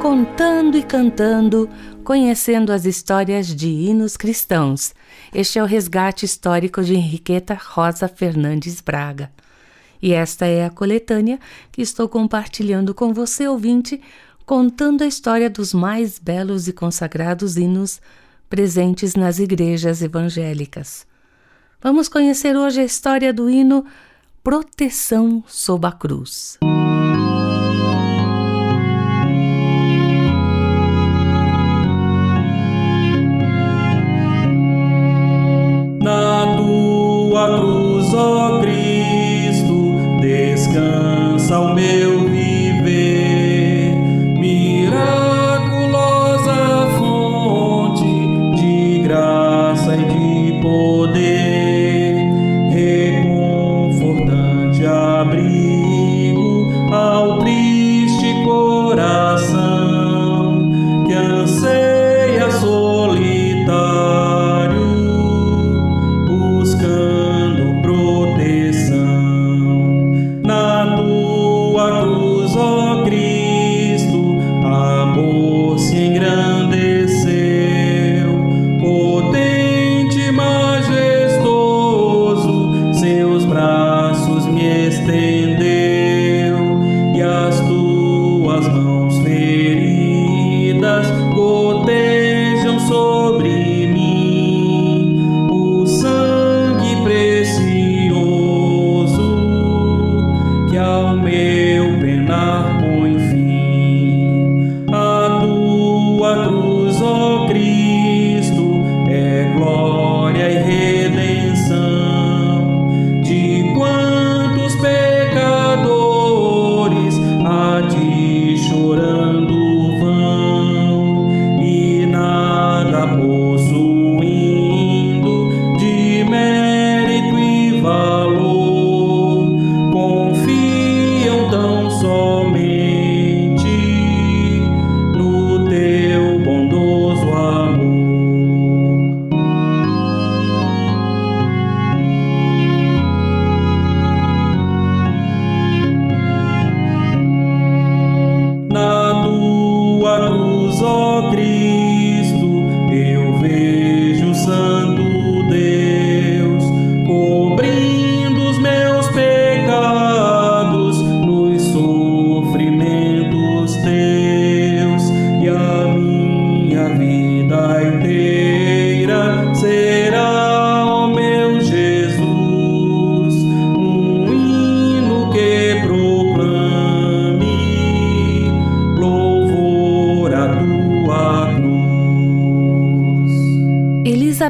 Contando e cantando, conhecendo as histórias de hinos cristãos. Este é o resgate histórico de Henriqueta Rosa Fernandes Braga. E esta é a coletânea que estou compartilhando com você, ouvinte, contando a história dos mais belos e consagrados hinos presentes nas igrejas evangélicas. Vamos conhecer hoje a história do hino Proteção sob a Cruz.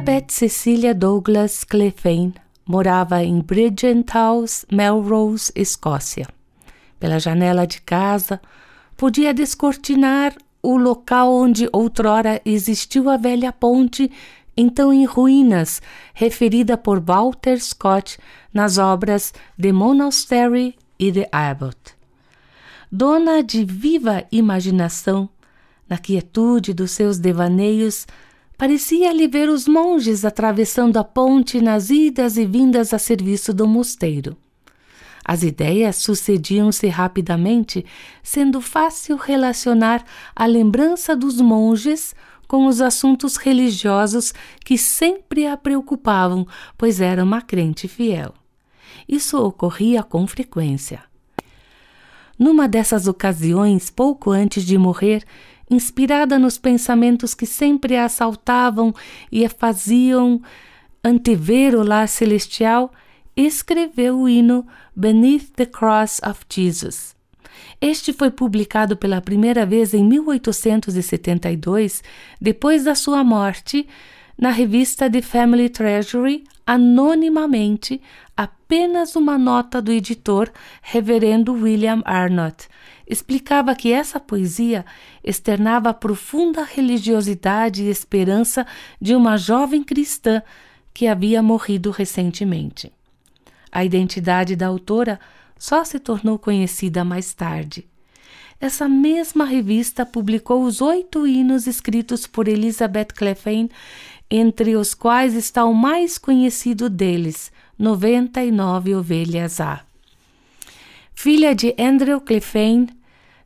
Elizabeth Cecilia Douglas Clephane morava em Bridgend Melrose, Escócia. Pela janela de casa, podia descortinar o local onde outrora existiu a velha ponte, então em ruínas, referida por Walter Scott nas obras The Monastery e The Abbot. Dona de viva imaginação, na quietude dos seus devaneios, Parecia-lhe ver os monges atravessando a ponte nas idas e vindas a serviço do mosteiro. As ideias sucediam-se rapidamente, sendo fácil relacionar a lembrança dos monges com os assuntos religiosos que sempre a preocupavam, pois era uma crente fiel. Isso ocorria com frequência. Numa dessas ocasiões, pouco antes de morrer, inspirada nos pensamentos que sempre a assaltavam e a faziam antever o lar celestial, escreveu o hino Beneath the Cross of Jesus. Este foi publicado pela primeira vez em 1872, depois da sua morte, na revista The Family Treasury, anonimamente, apenas uma nota do editor, reverendo William Arnott, explicava que essa poesia externava a profunda religiosidade e esperança de uma jovem cristã que havia morrido recentemente. A identidade da autora só se tornou conhecida mais tarde. Essa mesma revista publicou os oito hinos escritos por Elizabeth Clephane, entre os quais está o mais conhecido deles, 99 Ovelhas A. Filha de Andrew Clephane,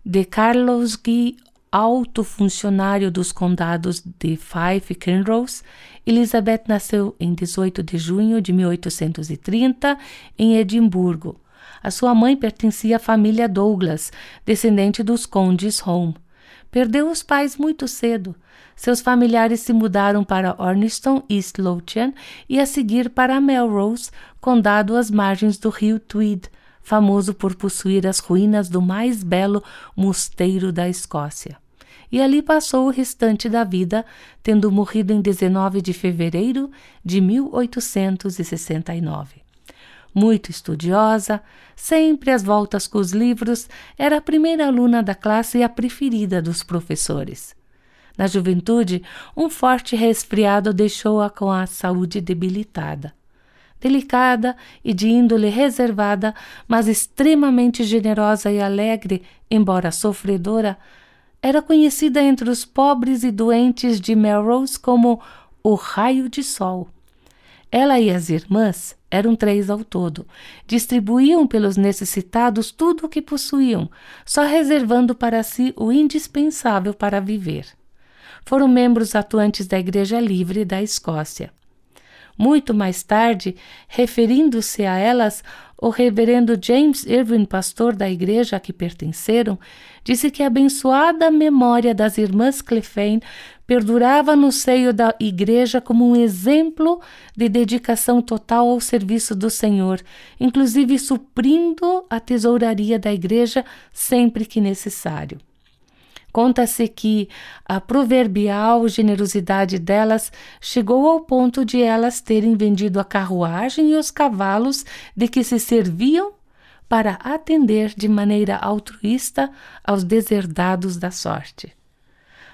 de Carlos Guy, alto funcionário dos condados de Fife e Kinross, Elizabeth nasceu em 18 de junho de 1830 em Edimburgo. A sua mãe pertencia à família Douglas, descendente dos condes Home. Perdeu os pais muito cedo. Seus familiares se mudaram para Orniston, East Lothian e a seguir para Melrose, condado às margens do rio Tweed, famoso por possuir as ruínas do mais belo mosteiro da Escócia. E ali passou o restante da vida, tendo morrido em 19 de fevereiro de 1869. Muito estudiosa, sempre às voltas com os livros, era a primeira aluna da classe e a preferida dos professores. Na juventude, um forte resfriado deixou-a com a saúde debilitada delicada e de índole reservada, mas extremamente generosa e alegre, embora sofredora, era conhecida entre os pobres e doentes de Melrose como o raio de sol. Ela e as irmãs, eram três ao todo, distribuíam pelos necessitados tudo o que possuíam, só reservando para si o indispensável para viver. Foram membros atuantes da Igreja Livre da Escócia. Muito mais tarde, referindo-se a elas, o reverendo James Irwin, pastor da igreja a que pertenceram, disse que a abençoada memória das irmãs Clephane perdurava no seio da igreja como um exemplo de dedicação total ao serviço do Senhor, inclusive suprindo a tesouraria da igreja sempre que necessário. Conta-se que a proverbial generosidade delas chegou ao ponto de elas terem vendido a carruagem e os cavalos de que se serviam para atender de maneira altruísta aos deserdados da sorte.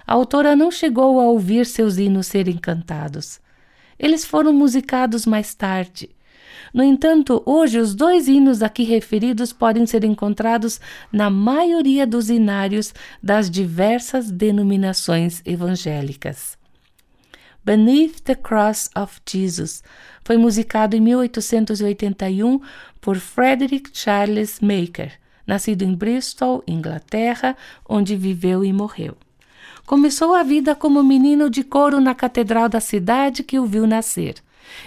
A autora não chegou a ouvir seus hinos serem cantados. Eles foram musicados mais tarde no entanto, hoje os dois hinos aqui referidos podem ser encontrados na maioria dos hinários das diversas denominações evangélicas. Beneath the Cross of Jesus foi musicado em 1881 por Frederick Charles Maker, nascido em Bristol, Inglaterra, onde viveu e morreu. Começou a vida como menino de coro na catedral da cidade que o viu nascer.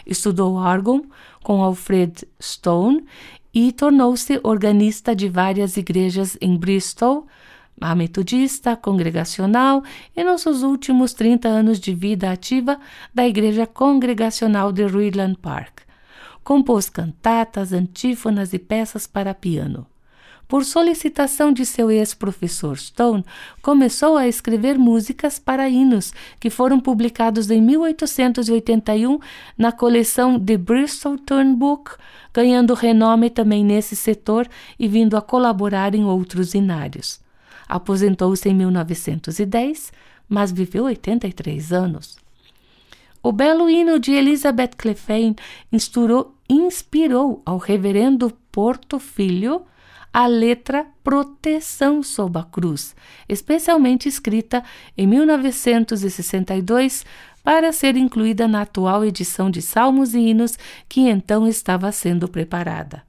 Estudou órgão com Alfred Stone e tornou-se organista de várias igrejas em Bristol, a metodista, congregacional e nos seus últimos 30 anos de vida ativa da Igreja Congregacional de Ruiland Park. Compôs cantatas, antífonas e peças para piano. Por solicitação de seu ex-professor Stone, começou a escrever músicas para hinos, que foram publicados em 1881 na coleção The Bristol Turn Book, ganhando renome também nesse setor e vindo a colaborar em outros inários. Aposentou-se em 1910, mas viveu 83 anos. O belo hino de Elizabeth Clephane inspirou, inspirou ao reverendo Porto Filho a letra Proteção sob a Cruz, especialmente escrita em 1962 para ser incluída na atual edição de Salmos e Hinos que então estava sendo preparada.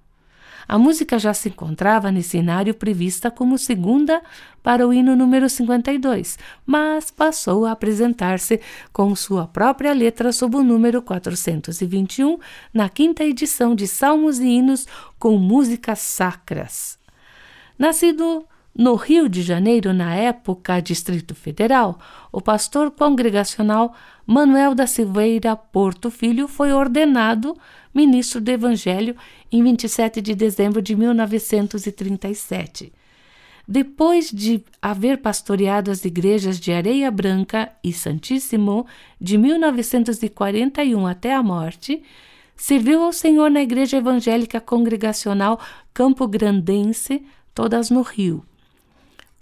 A música já se encontrava nesse cenário prevista como segunda para o hino número 52, mas passou a apresentar-se com sua própria letra sob o número 421 na quinta edição de Salmos e Hinos com músicas sacras. Nascido no Rio de Janeiro, na época Distrito Federal, o pastor congregacional Manuel da Silveira Porto Filho foi ordenado ministro do Evangelho em 27 de dezembro de 1937. depois de haver pastoreado as igrejas de Areia Branca e Santíssimo de 1941 até a morte, serviu ao Senhor na Igreja Evangélica Congregacional Campo Grandense, todas no Rio.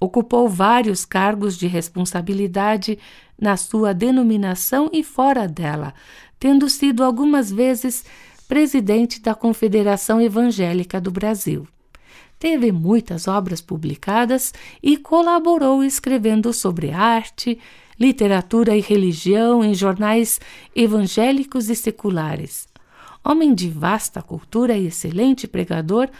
Ocupou vários cargos de responsabilidade na sua denominação e fora dela, tendo sido algumas vezes presidente da Confederação Evangélica do Brasil. Teve muitas obras publicadas e colaborou escrevendo sobre arte, literatura e religião em jornais evangélicos e seculares. Homem de vasta cultura e excelente pregador,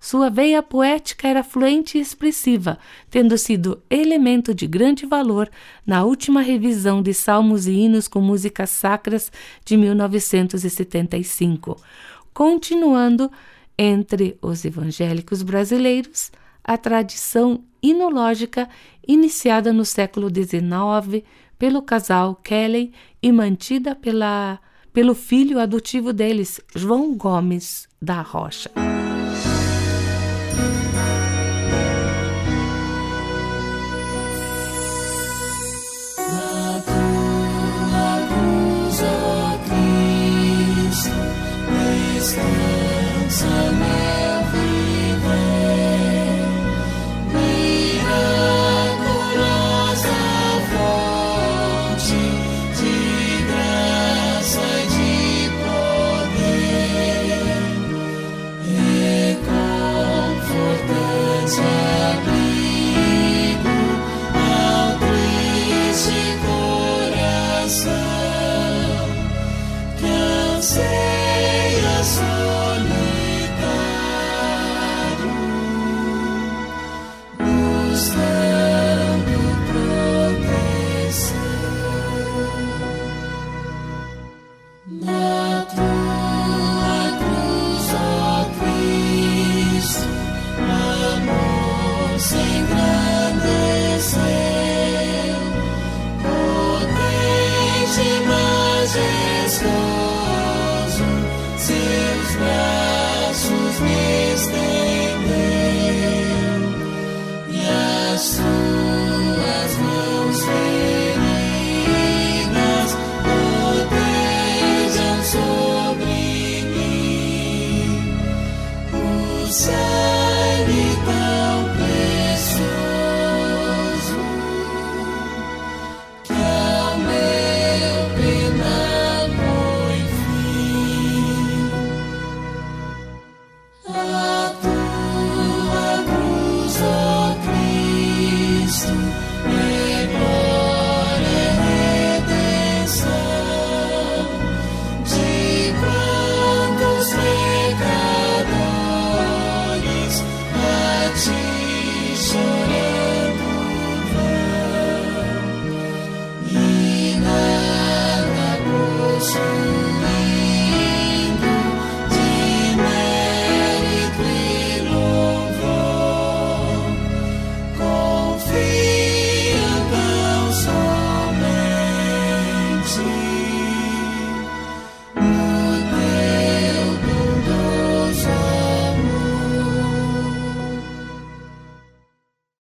sua veia poética era fluente e expressiva, tendo sido elemento de grande valor na última revisão de Salmos e Hinos com músicas sacras de 1975, continuando entre os evangélicos brasileiros a tradição inológica iniciada no século XIX pelo casal Kelly e mantida pela, pelo filho adotivo deles, João Gomes da Rocha.